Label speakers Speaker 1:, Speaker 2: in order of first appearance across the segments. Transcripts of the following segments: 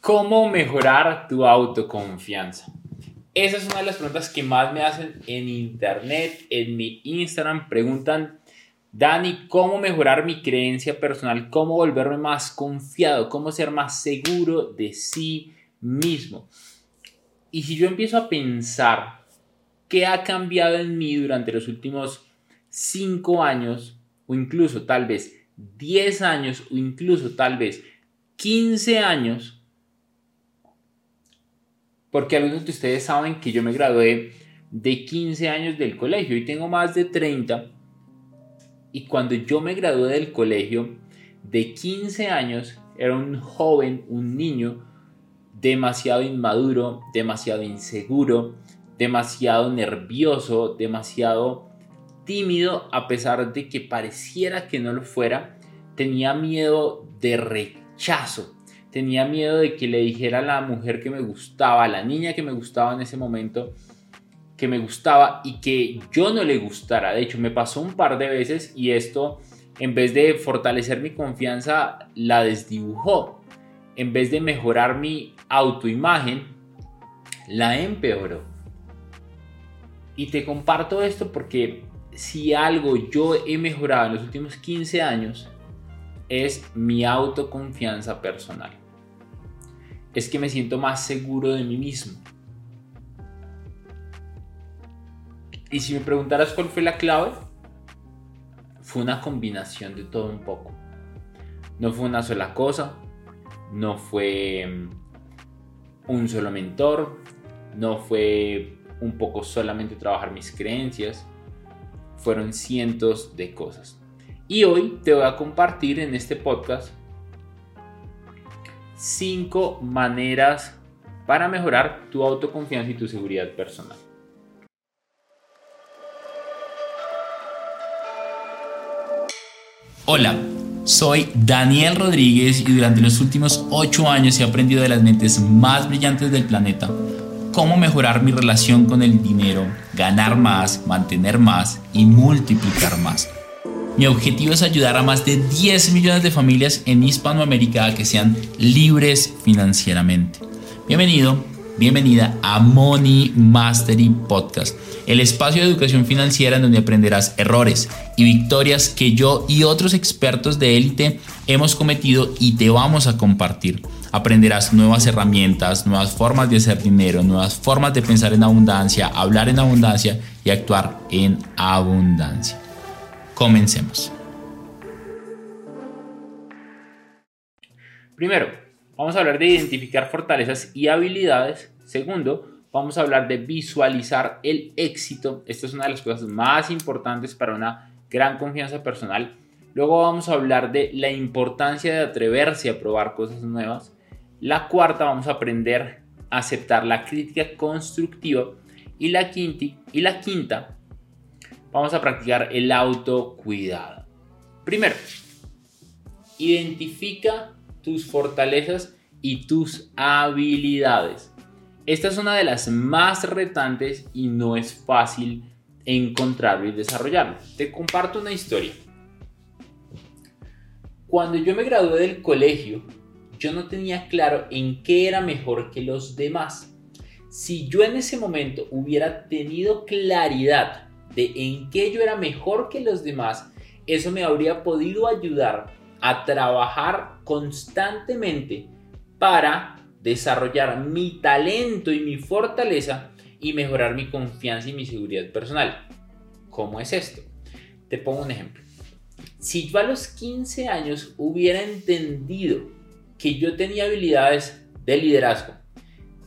Speaker 1: ¿Cómo mejorar tu autoconfianza? Esa es una de las preguntas que más me hacen en internet, en mi Instagram. Preguntan, Dani, ¿cómo mejorar mi creencia personal? ¿Cómo volverme más confiado? ¿Cómo ser más seguro de sí mismo? Y si yo empiezo a pensar qué ha cambiado en mí durante los últimos 5 años, o incluso tal vez 10 años, o incluso tal vez 15 años, porque algunos de ustedes saben que yo me gradué de 15 años del colegio y tengo más de 30. Y cuando yo me gradué del colegio de 15 años, era un joven, un niño demasiado inmaduro, demasiado inseguro, demasiado nervioso, demasiado tímido, a pesar de que pareciera que no lo fuera, tenía miedo de rechazo, tenía miedo de que le dijera a la mujer que me gustaba, a la niña que me gustaba en ese momento, que me gustaba y que yo no le gustara. De hecho, me pasó un par de veces y esto, en vez de fortalecer mi confianza, la desdibujó. En vez de mejorar mi autoimagen, la empeoró. Y te comparto esto porque si algo yo he mejorado en los últimos 15 años, es mi autoconfianza personal es que me siento más seguro de mí mismo. Y si me preguntaras cuál fue la clave, fue una combinación de todo un poco. No fue una sola cosa, no fue mm, un solo mentor, no fue un poco solamente trabajar mis creencias, fueron cientos de cosas. Y hoy te voy a compartir en este podcast cinco maneras para mejorar tu autoconfianza y tu seguridad personal.
Speaker 2: Hola, soy Daniel Rodríguez y durante los últimos 8 años he aprendido de las mentes más brillantes del planeta cómo mejorar mi relación con el dinero, ganar más, mantener más y multiplicar más. Mi objetivo es ayudar a más de 10 millones de familias en Hispanoamérica a que sean libres financieramente. Bienvenido, bienvenida a Money Mastery Podcast, el espacio de educación financiera en donde aprenderás errores y victorias que yo y otros expertos de élite hemos cometido y te vamos a compartir. Aprenderás nuevas herramientas, nuevas formas de hacer dinero, nuevas formas de pensar en abundancia, hablar en abundancia y actuar en abundancia. Comencemos.
Speaker 1: Primero, vamos a hablar de identificar fortalezas y habilidades. Segundo, vamos a hablar de visualizar el éxito. Esta es una de las cosas más importantes para una gran confianza personal. Luego vamos a hablar de la importancia de atreverse a probar cosas nuevas. La cuarta, vamos a aprender a aceptar la crítica constructiva. Y la quinta, y la quinta vamos a practicar el autocuidado. Primero, identifica tus fortalezas y tus habilidades. Esta es una de las más retantes y no es fácil encontrarlo y desarrollarlo. Te comparto una historia. Cuando yo me gradué del colegio, yo no tenía claro en qué era mejor que los demás. Si yo en ese momento hubiera tenido claridad de en qué yo era mejor que los demás, eso me habría podido ayudar a trabajar constantemente para desarrollar mi talento y mi fortaleza y mejorar mi confianza y mi seguridad personal. ¿Cómo es esto? Te pongo un ejemplo. Si yo a los 15 años hubiera entendido que yo tenía habilidades de liderazgo,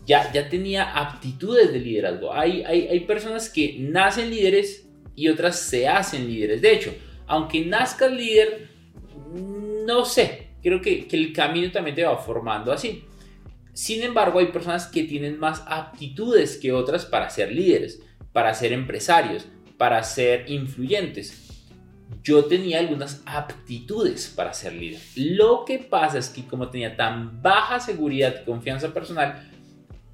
Speaker 1: ya, ya tenía aptitudes de liderazgo. Hay, hay, hay personas que nacen líderes y otras se hacen líderes. De hecho, aunque nazcas líder, no sé, creo que, que, el camino también te va formando así. Sin embargo, hay personas que tienen más aptitudes que otras para ser líderes, para ser empresarios, para ser influyentes. Yo tenía algunas aptitudes para ser líder. Lo que pasa es que como tenía tan baja seguridad y confianza personal,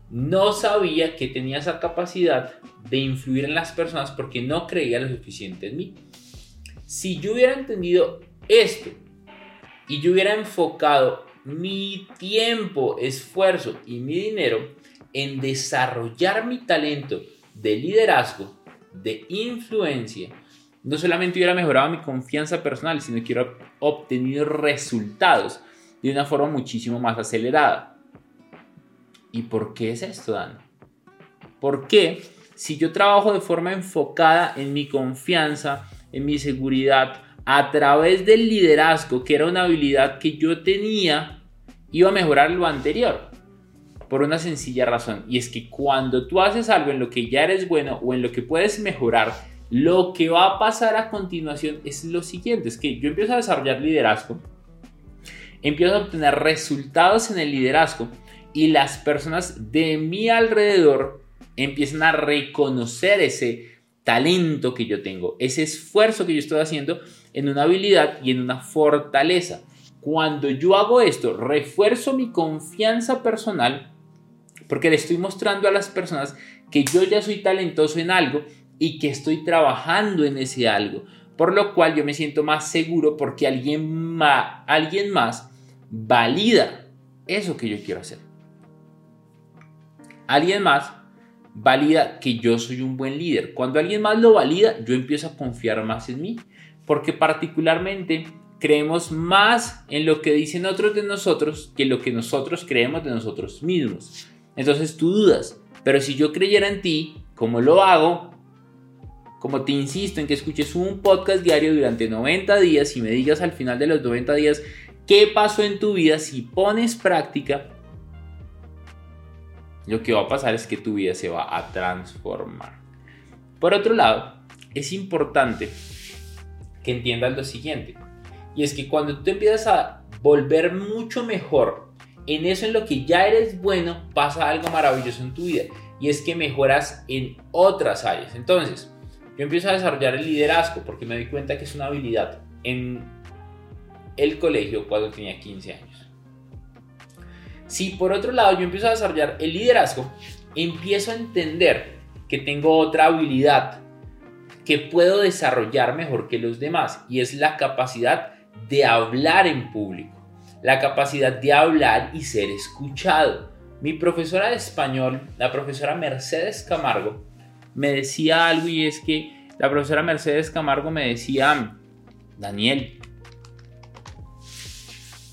Speaker 1: no sabía que tenía esa capacidad de influir en las personas porque no creía lo suficiente en mí. Si yo hubiera entendido esto y yo hubiera enfocado mi tiempo, esfuerzo y mi dinero en desarrollar mi talento de liderazgo, de influencia, no solamente hubiera mejorado mi confianza personal, sino que hubiera obtenido resultados de una forma muchísimo más acelerada. ¿Y por qué es esto, Dan? ¿Por qué si yo trabajo de forma enfocada en mi confianza, en mi seguridad, a través del liderazgo, que era una habilidad que yo tenía, iba a mejorar lo anterior? Por una sencilla razón, y es que cuando tú haces algo en lo que ya eres bueno o en lo que puedes mejorar, lo que va a pasar a continuación es lo siguiente, es que yo empiezo a desarrollar liderazgo, empiezo a obtener resultados en el liderazgo y las personas de mi alrededor empiezan a reconocer ese talento que yo tengo, ese esfuerzo que yo estoy haciendo en una habilidad y en una fortaleza. Cuando yo hago esto, refuerzo mi confianza personal porque le estoy mostrando a las personas que yo ya soy talentoso en algo y que estoy trabajando en ese algo. Por lo cual yo me siento más seguro porque alguien, alguien más valida eso que yo quiero hacer. Alguien más valida que yo soy un buen líder. Cuando alguien más lo valida, yo empiezo a confiar más en mí. Porque particularmente creemos más en lo que dicen otros de nosotros que lo que nosotros creemos de nosotros mismos. Entonces tú dudas, pero si yo creyera en ti, como lo hago, como te insisto en que escuches un podcast diario durante 90 días y me digas al final de los 90 días qué pasó en tu vida, si pones práctica, lo que va a pasar es que tu vida se va a transformar. Por otro lado, es importante que entiendas lo siguiente, y es que cuando tú empiezas a volver mucho mejor en eso en lo que ya eres bueno, pasa algo maravilloso en tu vida, y es que mejoras en otras áreas. Entonces, yo empiezo a desarrollar el liderazgo porque me doy cuenta que es una habilidad en el colegio cuando tenía 15 años. Si por otro lado yo empiezo a desarrollar el liderazgo, empiezo a entender que tengo otra habilidad que puedo desarrollar mejor que los demás y es la capacidad de hablar en público, la capacidad de hablar y ser escuchado. Mi profesora de español, la profesora Mercedes Camargo, me decía algo y es que la profesora Mercedes Camargo me decía, Daniel,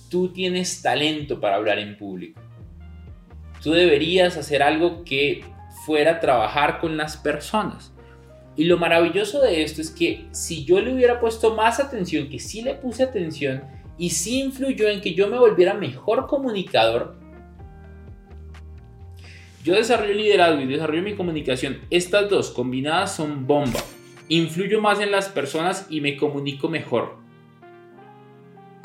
Speaker 1: tú tienes talento para hablar en público. Tú deberías hacer algo que fuera trabajar con las personas. Y lo maravilloso de esto es que si yo le hubiera puesto más atención, que sí le puse atención y sí influyó en que yo me volviera mejor comunicador, yo desarrollo liderazgo y desarrollo mi comunicación. Estas dos combinadas son bomba. Influyo más en las personas y me comunico mejor.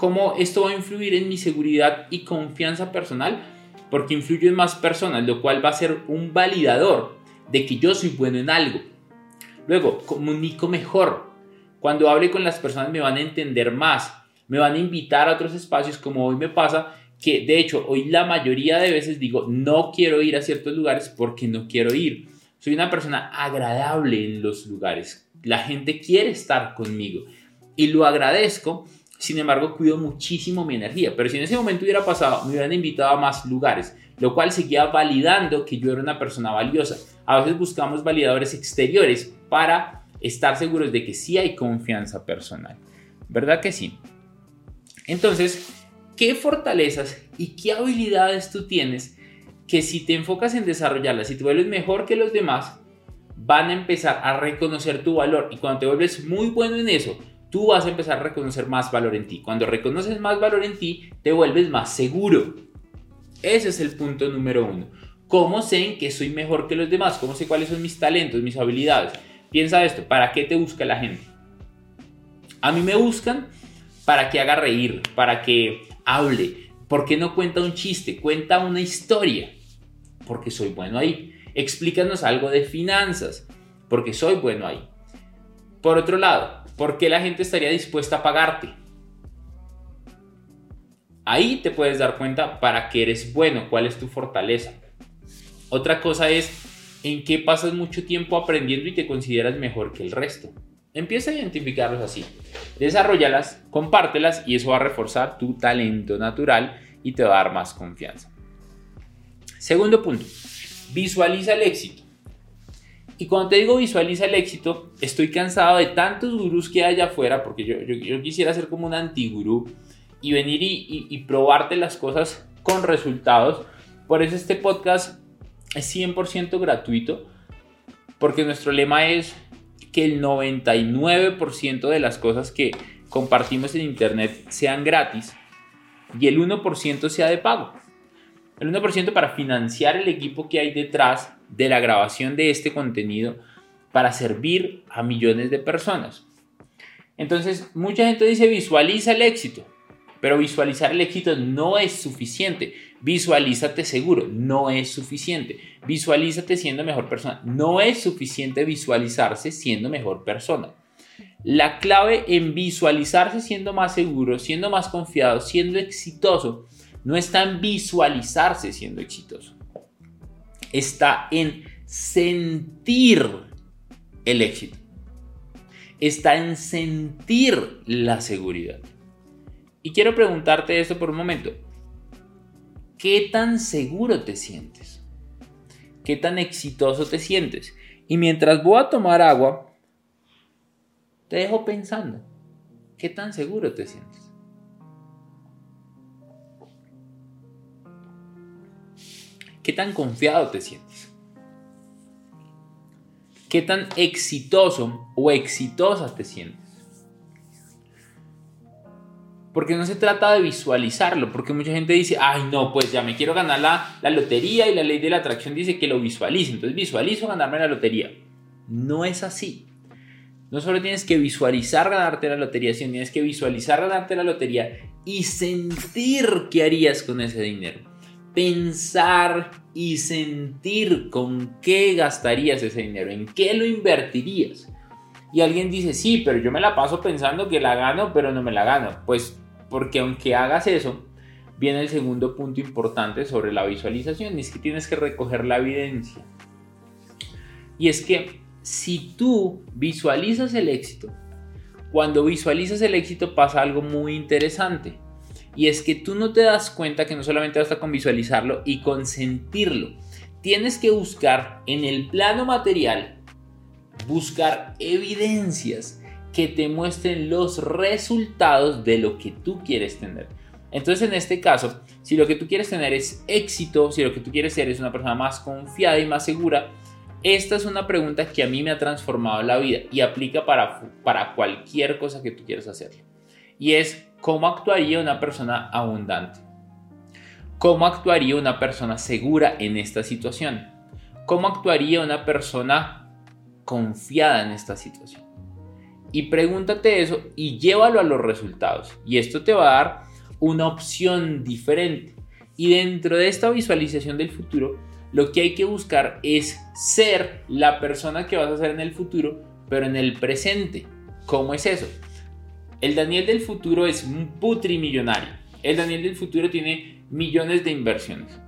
Speaker 1: ¿Cómo esto va a influir en mi seguridad y confianza personal? Porque influyo en más personas, lo cual va a ser un validador de que yo soy bueno en algo. Luego, comunico mejor. Cuando hable con las personas me van a entender más, me van a invitar a otros espacios como hoy me pasa que de hecho hoy la mayoría de veces digo no quiero ir a ciertos lugares porque no quiero ir. Soy una persona agradable en los lugares. La gente quiere estar conmigo y lo agradezco. Sin embargo, cuido muchísimo mi energía. Pero si en ese momento hubiera pasado, me hubieran invitado a más lugares, lo cual seguía validando que yo era una persona valiosa. A veces buscamos validadores exteriores para estar seguros de que sí hay confianza personal. ¿Verdad que sí? Entonces, qué fortalezas y qué habilidades tú tienes que si te enfocas en desarrollarlas y te vuelves mejor que los demás, van a empezar a reconocer tu valor. Y cuando te vuelves muy bueno en eso, tú vas a empezar a reconocer más valor en ti. Cuando reconoces más valor en ti, te vuelves más seguro. Ese es el punto número uno. ¿Cómo sé en que soy mejor que los demás? ¿Cómo sé cuáles son mis talentos, mis habilidades? Piensa esto, ¿para qué te busca la gente? A mí me buscan para que haga reír, para que hable. ¿Por qué no cuenta un chiste? Cuenta una historia. Porque soy bueno ahí. Explícanos algo de finanzas. Porque soy bueno ahí. Por otro lado, ¿por qué la gente estaría dispuesta a pagarte? Ahí te puedes dar cuenta para qué eres bueno, cuál es tu fortaleza. Otra cosa es en qué pasas mucho tiempo aprendiendo y te consideras mejor que el resto. Empieza a identificarlos así. Desarrollalas, compártelas y eso va a reforzar tu talento natural y te va a dar más confianza. Segundo punto, visualiza el éxito. Y cuando te digo visualiza el éxito, estoy cansado de tantos gurús que hay allá afuera, porque yo, yo, quisiera ser como un antigurú y venir y, y probarte las cosas con resultados. Por eso este podcast es 100% gratuito, porque nuestro lema es que el 99% de las cosas que compartimos en Internet sean gratis y el 1% sea de pago. El 1% para financiar el equipo que hay detrás de la grabación de este contenido para servir a millones de personas. Entonces, mucha gente dice visualiza el éxito, pero visualizar el éxito no es suficiente. Visualízate seguro, no es suficiente. Visualízate siendo mejor persona, no es suficiente visualizarse siendo mejor persona. La clave en visualizarse siendo más seguro, siendo más confiado, siendo exitoso, no está en visualizarse siendo exitoso. Está en sentir el éxito. Está en sentir la seguridad. Y quiero preguntarte esto por un momento. ¿Qué tan seguro te sientes? ¿Qué tan exitoso te sientes? Y mientras voy a tomar agua, te dejo pensando, ¿qué tan seguro te sientes? ¿Qué tan confiado te sientes? ¿Qué tan exitoso o exitosa te sientes? Porque no se trata de visualizarlo, porque mucha gente dice, ay no, pues ya me quiero ganar la, la lotería y la ley de la atracción dice que lo visualice, entonces visualizo ganarme la lotería. No es así. No solo tienes que visualizar ganarte la lotería, sino tienes que visualizar ganarte la lotería y sentir qué harías con ese dinero. Pensar y sentir con qué gastarías ese dinero, en qué lo invertirías. Y alguien dice, sí, pero yo me la paso pensando que la gano, pero no me la gano. Pues porque aunque hagas eso, viene el segundo punto importante sobre la visualización, es que tienes que recoger la evidencia. Y es que si tú visualizas el éxito, cuando visualizas el éxito pasa algo muy interesante. Y es que tú no te das cuenta que no solamente basta con visualizarlo y con sentirlo. Tienes que buscar en el plano material, buscar evidencias que te muestren los resultados de lo que tú quieres tener. Entonces en este caso, si lo que tú quieres tener es éxito, si lo que tú quieres ser es una persona más confiada y más segura, esta es una pregunta que a mí me ha transformado la vida y aplica para, para cualquier cosa que tú quieras hacer. Y es, ¿cómo actuaría una persona abundante? ¿Cómo actuaría una persona segura en esta situación? ¿Cómo actuaría una persona confiada en esta situación? Y pregúntate eso y llévalo a los resultados. Y esto te va a dar una opción diferente. Y dentro de esta visualización del futuro, lo que hay que buscar es ser la persona que vas a ser en el futuro, pero en el presente. ¿Cómo es eso? El Daniel del futuro es un putrimillonario. El Daniel del futuro tiene millones de inversiones.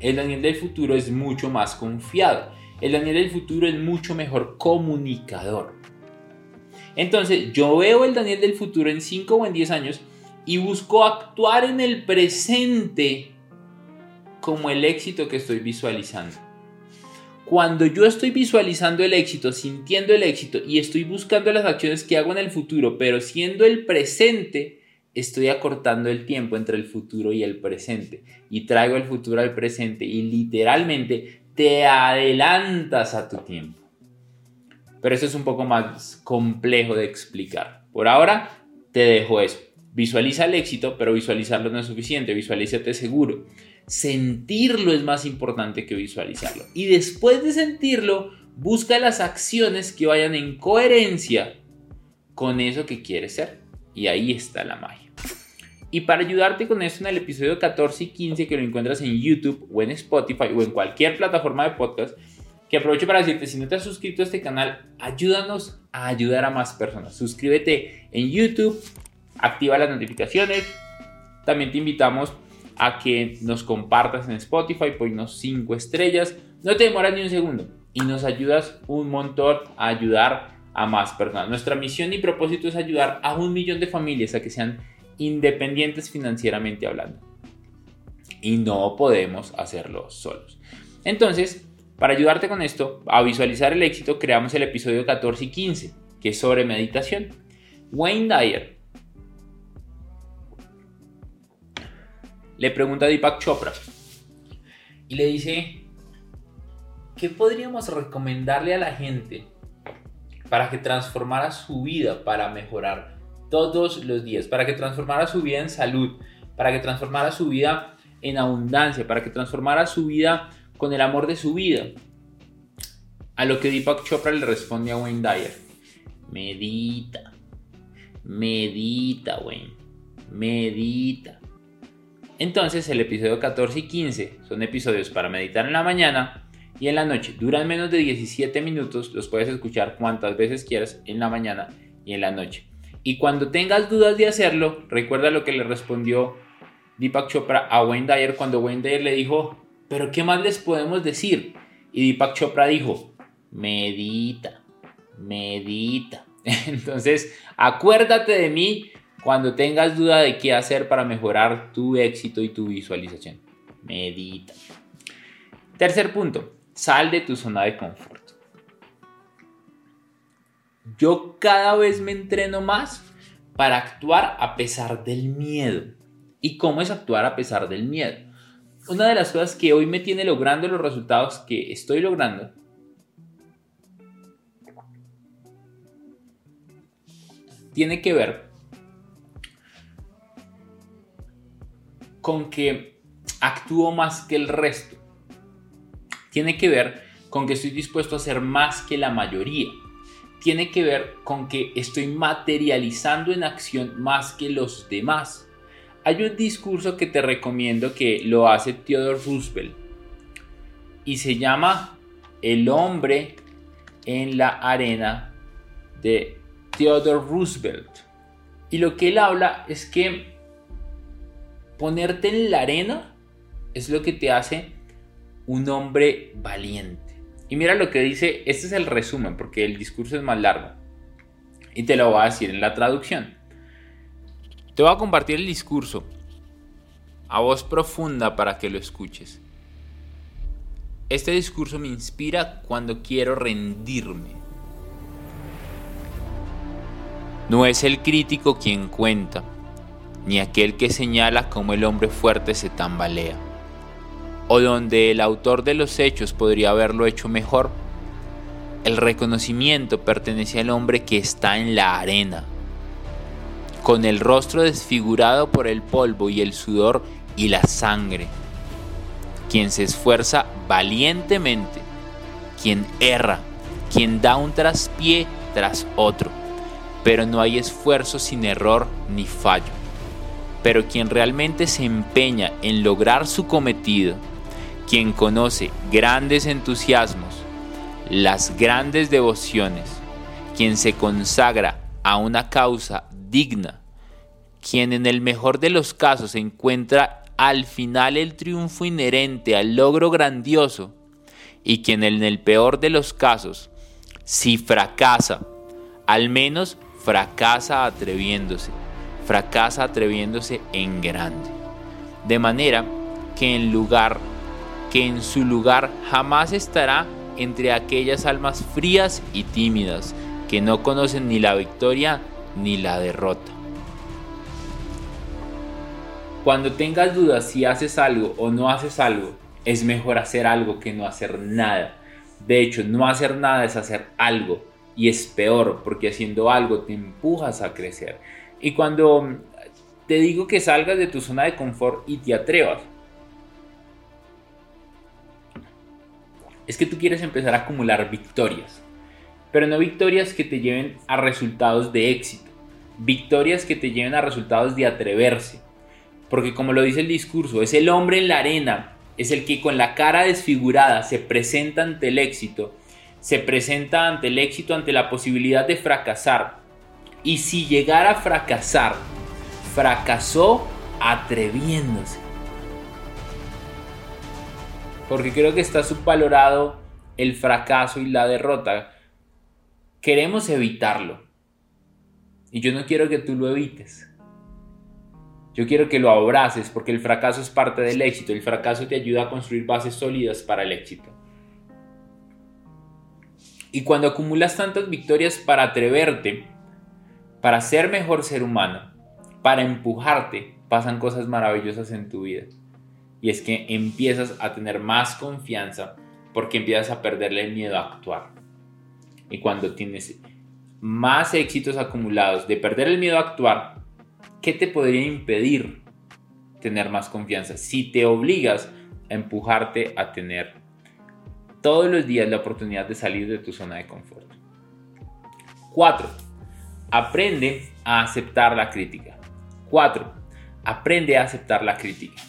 Speaker 1: El Daniel del futuro es mucho más confiado. El Daniel del futuro es mucho mejor comunicador. Entonces, yo veo el Daniel del futuro en 5 o en 10 años y busco actuar en el presente como el éxito que estoy visualizando. Cuando yo estoy visualizando el éxito, sintiendo el éxito y estoy buscando las acciones que hago en el futuro, pero siendo el presente, estoy acortando el tiempo entre el futuro y el presente. Y traigo el futuro al presente y literalmente te adelantas a tu tiempo. Pero eso es un poco más complejo de explicar. Por ahora te dejo eso. Visualiza el éxito, pero visualizarlo no es suficiente. Visualízate seguro sentirlo es más importante que visualizarlo. Y después de sentirlo, busca las acciones que vayan en coherencia con eso que quieres ser. Y ahí está la magia. Y para ayudarte con esto en el episodio 14 y 15 que lo encuentras en YouTube o en Spotify o en cualquier plataforma de podcast, que aprovecho para decirte, si no te has suscrito a este canal, ayúdanos a ayudar a más personas. Suscríbete en YouTube, activa las notificaciones. También te invitamos a que nos compartas en Spotify, ponnos 5 estrellas. No te demoras ni un segundo y nos ayudas un montón a ayudar a más personas. Nuestra misión y propósito es ayudar a un millón de familias a que sean independientes financieramente hablando. y no podemos hacerlo solos. Entonces, para ayudarte con esto, a visualizar el éxito, creamos el episodio 14 y 15, que es sobre meditación. Wayne Dyer le pregunta a Deepak Chopra y le dice, ¿qué podríamos recomendarle a la gente para que transformara su vida para mejorar todos los días, para que transformara su vida en salud, para que transformara su vida en abundancia, para que transformara su vida con el amor de su vida. A lo que Deepak Chopra le responde a Wayne Dyer. Medita. Medita, Wayne. Medita. Entonces el episodio 14 y 15 son episodios para meditar en la mañana y en la noche. Duran menos de 17 minutos, los puedes escuchar cuantas veces quieras en la mañana y en la noche. Y cuando tengas dudas de hacerlo, recuerda lo que le respondió Deepak Chopra a Wayne Dyer cuando Wayne Dyer le dijo, pero ¿qué más les podemos decir? Y Deepak Chopra dijo, medita, medita. Entonces, acuérdate de mí cuando tengas duda de qué hacer para mejorar tu éxito y tu visualización. Medita. Tercer punto, sal de tu zona de confort. Yo cada vez me entreno más para actuar a pesar del miedo. ¿Y cómo es actuar a pesar del miedo? una de las cosas que hoy me tiene logrando los resultados que estoy logrando tiene que ver con que actúo más que el resto. Tiene que ver con que estoy dispuesto a hacer más que la mayoría. Tiene que ver con que estoy materializando en acción más que los demás. Hay un discurso que te recomiendo que lo hace Theodore Roosevelt y se llama El hombre en la arena de Theodore Roosevelt. Y lo que él habla es que ponerte en la arena es lo que te hace un hombre valiente. Y mira lo que dice, este es el resumen porque el discurso es más largo. Y te lo voy a decir en la traducción. Te voy a compartir el discurso a voz profunda para que lo escuches. Este discurso me inspira cuando quiero rendirme. No es el crítico quien cuenta, ni aquel que señala cómo el hombre fuerte se tambalea, o donde el autor de los hechos podría haberlo hecho mejor. El reconocimiento pertenece al hombre que está en la arena, con el rostro desfigurado por el polvo y el sudor y la sangre, quien se esfuerza valientemente, quien erra, quien da un traspié tras otro, pero no hay esfuerzo sin error ni fallo. Pero quien realmente se empeña en lograr su cometido, quien conoce grandes entusiasmos, las grandes devociones, quien se consagra a una causa digna, quien en el mejor de los casos encuentra al final el triunfo inherente al logro grandioso, y quien en el peor de los casos, si fracasa, al menos fracasa atreviéndose, fracasa atreviéndose en grande. De manera que en lugar que en su lugar jamás estará entre aquellas almas frías y tímidas que no conocen ni la victoria ni la derrota. Cuando tengas dudas si haces algo o no haces algo, es mejor hacer algo que no hacer nada. De hecho, no hacer nada es hacer algo y es peor porque haciendo algo te empujas a crecer. Y cuando te digo que salgas de tu zona de confort y te atrevas, es que tú quieres empezar a acumular victorias pero no victorias que te lleven a resultados de éxito, victorias que te lleven a resultados de atreverse. Porque como lo dice el discurso, es el hombre en la arena, es el que con la cara desfigurada se presenta ante el éxito, se presenta ante el éxito, ante la posibilidad de fracasar. Y si llegara a fracasar, fracasó atreviéndose. Porque creo que está subvalorado el fracaso y la derrota queremos evitarlo. Y yo no quiero que tú lo evites. Yo quiero que lo abraces porque el fracaso es parte del éxito. El fracaso te ayuda a construir bases sólidas para el éxito. Y cuando acumulas tantas victorias para atreverte, para ser mejor ser humano, para empujarte, pasan cosas maravillosas en tu vida. Y es que empiezas a tener más confianza porque empiezas a perderle el miedo a actuar. Y cuando tienes más éxitos acumulados de perder el miedo a actuar, ¿qué te podría impedir tener más confianza? Si te obligas a empujarte a tener todos los días la oportunidad de salir de tu zona de confort. 4. Aprende a aceptar la crítica. 4. Aprende a aceptar la crítica.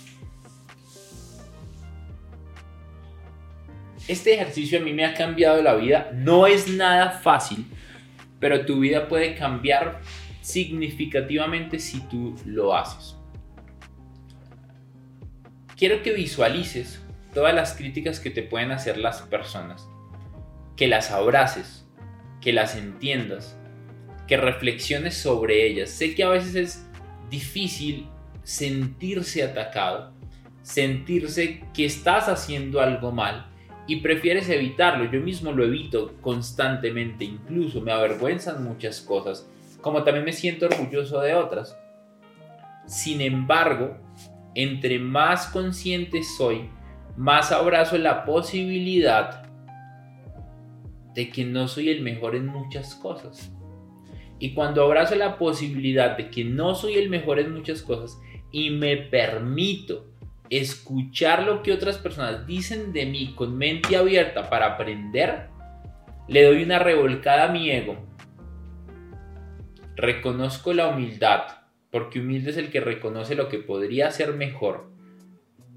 Speaker 1: Este ejercicio a mí me ha cambiado la vida. No es nada fácil, pero tu vida puede cambiar significativamente si tú lo haces. Quiero que visualices todas las críticas que te pueden hacer las personas, que las abraces, que las entiendas, que reflexiones sobre ellas. Sé que a veces es difícil sentirse atacado, sentirse que estás haciendo algo mal y prefieres evitarlo. Yo mismo lo evito constantemente, incluso me avergüenzan muchas cosas, como también me siento orgulloso de otras. Sin embargo, entre más consciente soy, más abrazo la posibilidad de que no soy el mejor en muchas cosas. Y cuando abrazo la posibilidad de que no soy el mejor en muchas cosas y me permito escuchar lo que otras personas dicen de mí con mente abierta para aprender, le doy una revolcada a mi ego. Reconozco la humildad, porque humilde es el que reconoce lo que podría ser mejor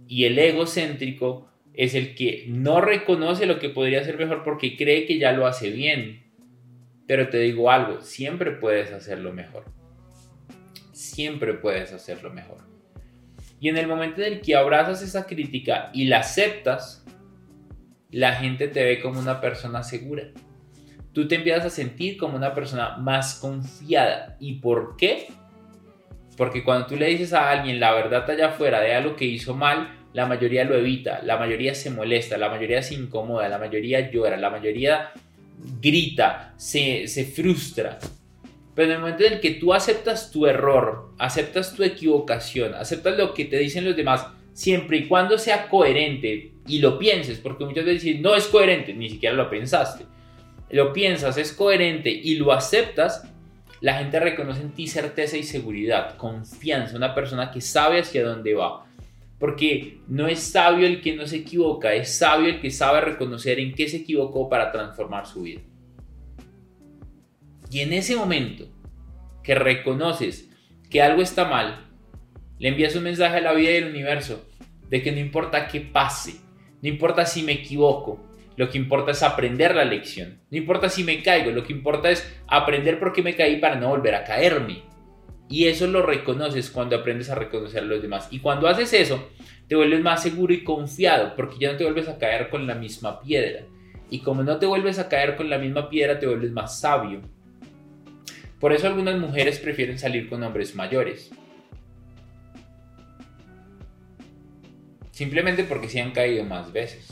Speaker 1: y el egocéntrico es el que no reconoce lo que podría ser mejor porque cree que ya lo hace bien. Pero te digo algo, siempre puedes hacerlo mejor. Siempre puedes hacerlo mejor. Y en el momento en el que abrazas esa crítica y la aceptas, la gente te ve como una persona segura. Tú te empiezas a sentir como una persona más confiada. ¿Y por qué? Porque cuando tú le dices a alguien la verdad allá afuera de algo que hizo mal, la mayoría lo evita, la mayoría se molesta, la mayoría se incomoda, la mayoría llora, la mayoría grita, se, se frustra. Pero en el momento en el que tú aceptas tu error, aceptas tu equivocación, aceptas lo que te dicen los demás, siempre y cuando sea coherente y lo pienses, porque muchas veces dicen, no es coherente, ni siquiera lo pensaste. Lo piensas, es coherente y lo aceptas, la gente reconoce en ti certeza y seguridad, confianza, una persona que sabe hacia dónde va. Porque no es sabio el que no se equivoca, es sabio el que sabe reconocer en qué se equivocó para transformar su vida. Y en ese momento que reconoces que algo está mal, le envías un mensaje a la vida y al universo de que no importa qué pase, no importa si me equivoco, lo que importa es aprender la lección. No importa si me caigo, lo que importa es aprender por qué me caí para no volver a caerme. Y eso lo reconoces cuando aprendes a reconocer a los demás. Y cuando haces eso, te vuelves más seguro y confiado, porque ya no te vuelves a caer con la misma piedra. Y como no te vuelves a caer con la misma piedra, te vuelves más sabio. Por eso algunas mujeres prefieren salir con hombres mayores. Simplemente porque se han caído más veces.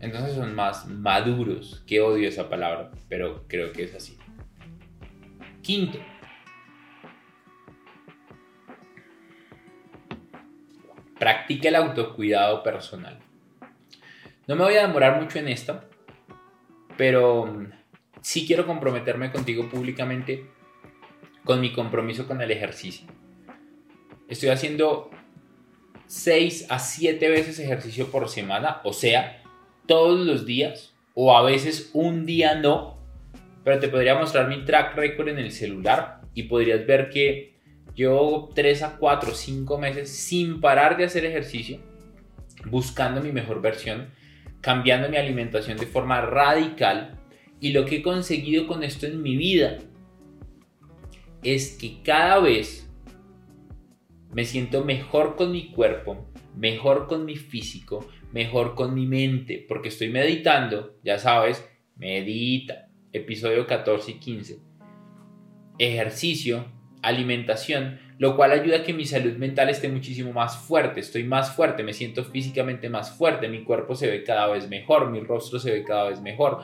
Speaker 1: Entonces son más maduros, que odio esa palabra, pero creo que es así. Quinto. Practica el autocuidado personal. No me voy a demorar mucho en esto, pero mm, sí quiero comprometerme contigo públicamente con mi compromiso con el ejercicio. Estoy haciendo 6 a 7 veces ejercicio por semana, o sea, todos los días o a veces un día no, pero te podría mostrar mi track record en el celular y podrías ver que llevo 3 a 4, 5 meses sin parar de hacer ejercicio, buscando mi mejor versión, cambiando mi alimentación de forma radical y lo que he conseguido con esto en mi vida es que cada vez me siento mejor con mi cuerpo, mejor con mi físico, mejor con mi mente, porque estoy meditando, ya sabes, medita, episodio 14 y 15. Ejercicio, alimentación, lo cual ayuda a que mi salud mental esté muchísimo más fuerte, estoy más fuerte, me siento físicamente más fuerte, mi cuerpo se ve cada vez mejor, mi rostro se ve cada vez mejor,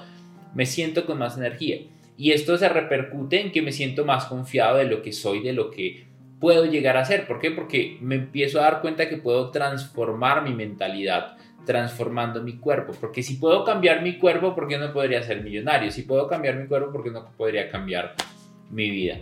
Speaker 1: me siento con más energía. Y esto se repercute en que me siento más confiado de lo que soy, de lo que puedo llegar a ser. ¿Por qué? Porque me empiezo a dar cuenta que puedo transformar mi mentalidad transformando mi cuerpo. Porque si puedo cambiar mi cuerpo, ¿por qué no podría ser millonario? Si puedo cambiar mi cuerpo, ¿por qué no podría cambiar mi vida?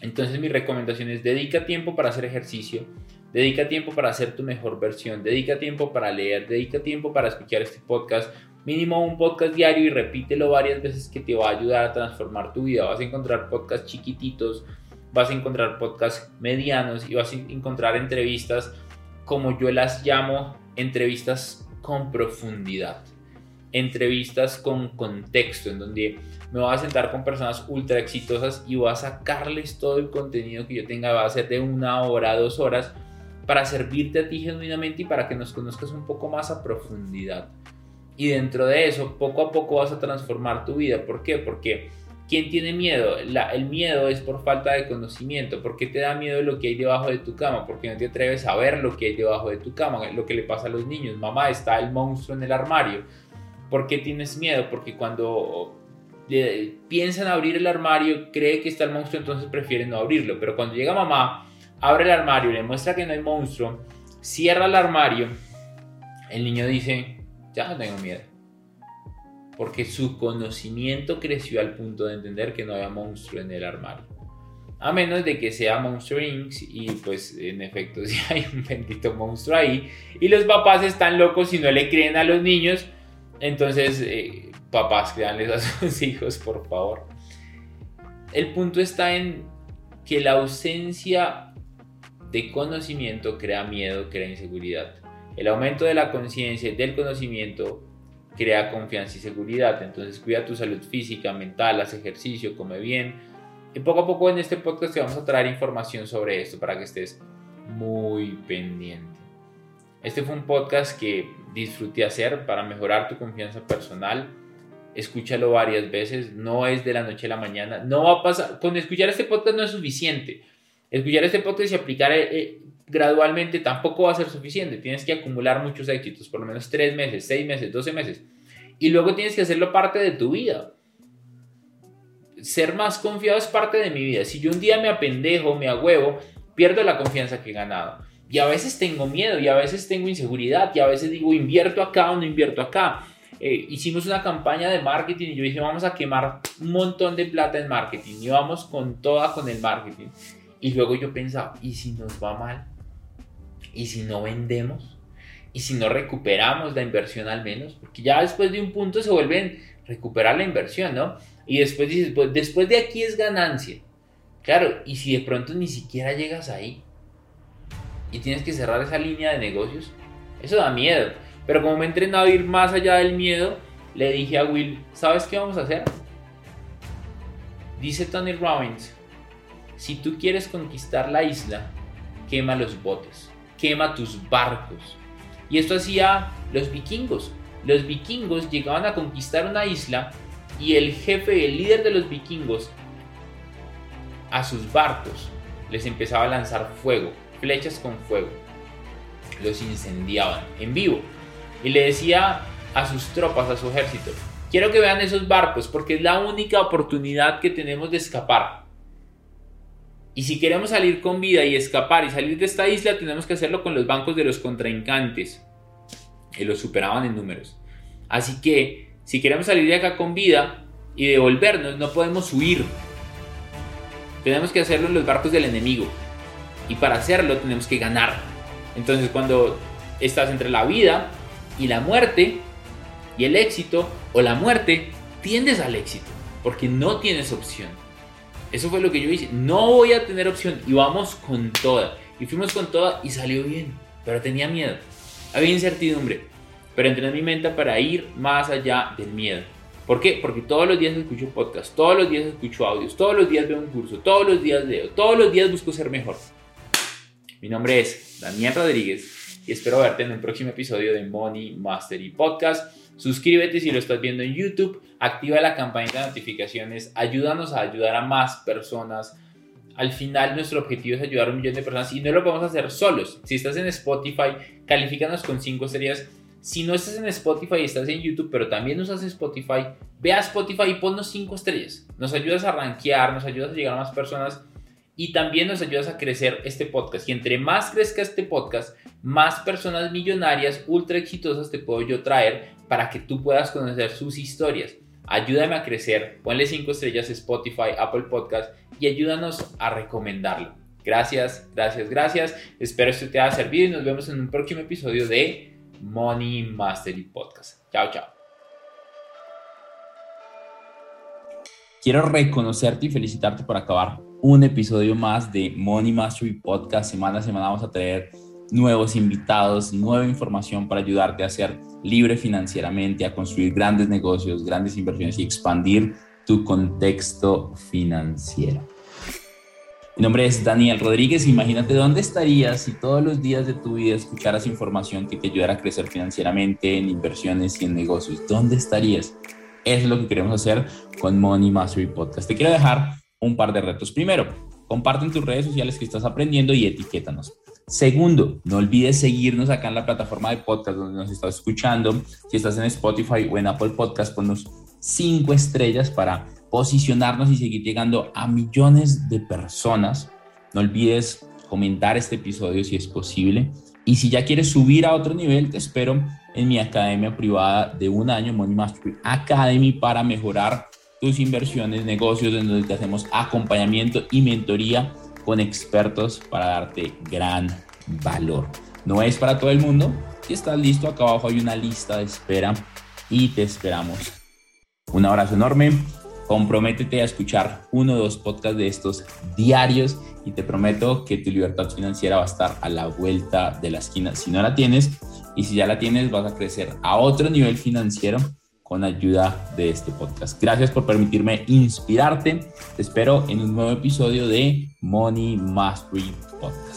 Speaker 1: Entonces mi recomendación es dedica tiempo para hacer ejercicio, dedica tiempo para hacer tu mejor versión, dedica tiempo para leer, dedica tiempo para escuchar este podcast, mínimo un podcast diario y repítelo varias veces que te va a ayudar a transformar tu vida. Vas a encontrar podcasts chiquititos, vas a encontrar podcasts medianos y vas a encontrar entrevistas como yo las llamo entrevistas con profundidad, entrevistas con contexto, en donde me voy a sentar con personas ultra exitosas y voy a sacarles todo el contenido que yo tenga, va a ser de una hora, dos horas, para servirte a ti genuinamente y para que nos conozcas un poco más a profundidad. Y dentro de eso, poco a poco vas a transformar tu vida. ¿Por qué? Porque ¿quién tiene miedo? el miedo es por falta de conocimiento. ¿Por qué te da miedo lo que hay debajo de tu cama? Porque no te atreves a ver lo que hay debajo de tu cama. Lo que le pasa a los niños. Mamá, está el monstruo en el armario. ¿Por qué tienes miedo? Porque cuando piensan abrir el armario, cree que está el monstruo, entonces prefieren no abrirlo. Pero cuando llega mamá, abre el armario, le muestra que no hay monstruo, cierra el armario, el niño dice, ya no tengo miedo. Porque su conocimiento creció al punto de entender que no había monstruo en el armario. A menos de que sea Monster Inc. Y pues en efecto si hay un bendito monstruo ahí. Y los papás están locos y no le creen a los niños. Entonces, eh, papás, créanles a sus hijos, por favor. El punto está en que la ausencia de conocimiento crea miedo, crea inseguridad. El aumento de la conciencia y del conocimiento crea confianza y seguridad. Entonces cuida tu salud física, mental, haz ejercicio, come bien. Y poco a poco en este podcast te vamos a traer información sobre esto para que estés muy pendiente. Este fue un podcast que disfruté hacer para mejorar tu confianza personal. Escúchalo varias veces, no es de la noche a la mañana. No va a pasar, con escuchar este podcast no es suficiente. Escuchar este podcast y aplicar eh, eh, gradualmente tampoco va a ser suficiente. Tienes que acumular muchos éxitos, por lo menos 3 meses, 6 meses, 12 meses. Y luego tienes que hacerlo parte de tu vida. Ser más confiado es parte de mi vida. Si yo un día me apendejo, me agüevo, pierdo la confianza que he ganado. Y a veces tengo miedo, y a veces tengo inseguridad, y a veces digo, invierto acá o no invierto acá. Eh, hicimos una campaña de marketing y yo dije, vamos a quemar un montón de plata en marketing. Y vamos con toda con el marketing. Y luego yo pensaba, ¿y si nos va mal? ¿Y si no vendemos? ¿Y si no recuperamos la inversión al menos? Porque ya después de un punto se vuelven recuperar la inversión, ¿no? Y después dices, pues después de aquí es ganancia. Claro, y si de pronto ni siquiera llegas ahí y tienes que cerrar esa línea de negocios, eso da miedo. Pero como me he entrenado a ir más allá del miedo, le dije a Will, ¿sabes qué vamos a hacer? Dice Tony Robbins, si tú quieres conquistar la isla, quema los botes quema tus barcos. Y esto hacía los vikingos. Los vikingos llegaban a conquistar una isla y el jefe, el líder de los vikingos, a sus barcos les empezaba a lanzar fuego, flechas con fuego. Los incendiaban en vivo. Y le decía a sus tropas, a su ejército, quiero que vean esos barcos porque es la única oportunidad que tenemos de escapar. Y si queremos salir con vida y escapar y salir de esta isla, tenemos que hacerlo con los bancos de los contraincantes, que los superaban en números. Así que, si queremos salir de acá con vida y devolvernos, no podemos huir. Tenemos que hacerlo en los barcos del enemigo. Y para hacerlo tenemos que ganar. Entonces cuando estás entre la vida y la muerte, y el éxito o la muerte, tiendes al éxito, porque no tienes opción. Eso fue lo que yo hice. No voy a tener opción y vamos con toda. Y fuimos con toda y salió bien, pero tenía miedo. Había incertidumbre, pero entrené mi mente para ir más allá del miedo. ¿Por qué? Porque todos los días escucho podcast, todos los días escucho audios, todos los días veo un curso, todos los días leo, todos los días busco ser mejor. Mi nombre es Daniel Rodríguez y espero verte en un próximo episodio de Money Mastery Podcast. Suscríbete si lo estás viendo en YouTube, activa la campanita de notificaciones, ayúdanos a ayudar a más personas al final nuestro objetivo es ayudar a un millón de personas y no lo podemos hacer solos. Si estás en Spotify, califícanos con 5 estrellas. Si no estás en Spotify y estás en YouTube, pero también usas Spotify, ve a Spotify y ponnos 5 estrellas. Nos ayudas a rankear, nos ayudas a llegar a más personas y también nos ayudas a crecer este podcast. Y entre más crezca este podcast, más personas millonarias, ultra exitosas te puedo yo traer para que tú puedas conocer sus historias. Ayúdame a crecer, ponle 5 estrellas Spotify, Apple Podcast y ayúdanos a recomendarlo. Gracias, gracias, gracias. Espero esto te haya servido y nos vemos en un próximo episodio de Money Mastery Podcast. Chao, chao.
Speaker 2: Quiero reconocerte y felicitarte por acabar un episodio más de Money Mastery Podcast. Semana a semana vamos a traer nuevos invitados, nueva información para ayudarte a ser libre financieramente, a construir grandes negocios, grandes inversiones y expandir tu contexto financiero. Mi nombre es Daniel Rodríguez. Imagínate dónde estarías si todos los días de tu vida escucharas información que te ayudara a crecer financieramente en inversiones y en negocios. ¿Dónde estarías? Es lo que queremos hacer con Money Mastery Podcast. Te quiero dejar un par de retos. Primero, comparte en tus redes sociales que estás aprendiendo y etiquétanos. Segundo, no olvides seguirnos acá en la plataforma de podcast donde nos estás escuchando. Si estás en Spotify o en Apple Podcast, ponnos cinco estrellas para posicionarnos y seguir llegando a millones de personas. No olvides comentar este episodio si es posible. Y si ya quieres subir a otro nivel, te espero en mi academia privada de un año, Money Mastery Academy, para mejorar tus inversiones, negocios, en donde te hacemos acompañamiento y mentoría con expertos para darte gran valor. No es para todo el mundo. Si estás listo, acá abajo hay una lista de espera y te esperamos. Un abrazo enorme. Comprométete a escuchar uno o dos podcasts de estos diarios y te prometo que tu libertad financiera va a estar a la vuelta de la esquina. Si no la tienes y si ya la tienes, vas a crecer a otro nivel financiero con ayuda de este podcast. Gracias por permitirme inspirarte. Te espero en un nuevo episodio de Money Mastery Podcast.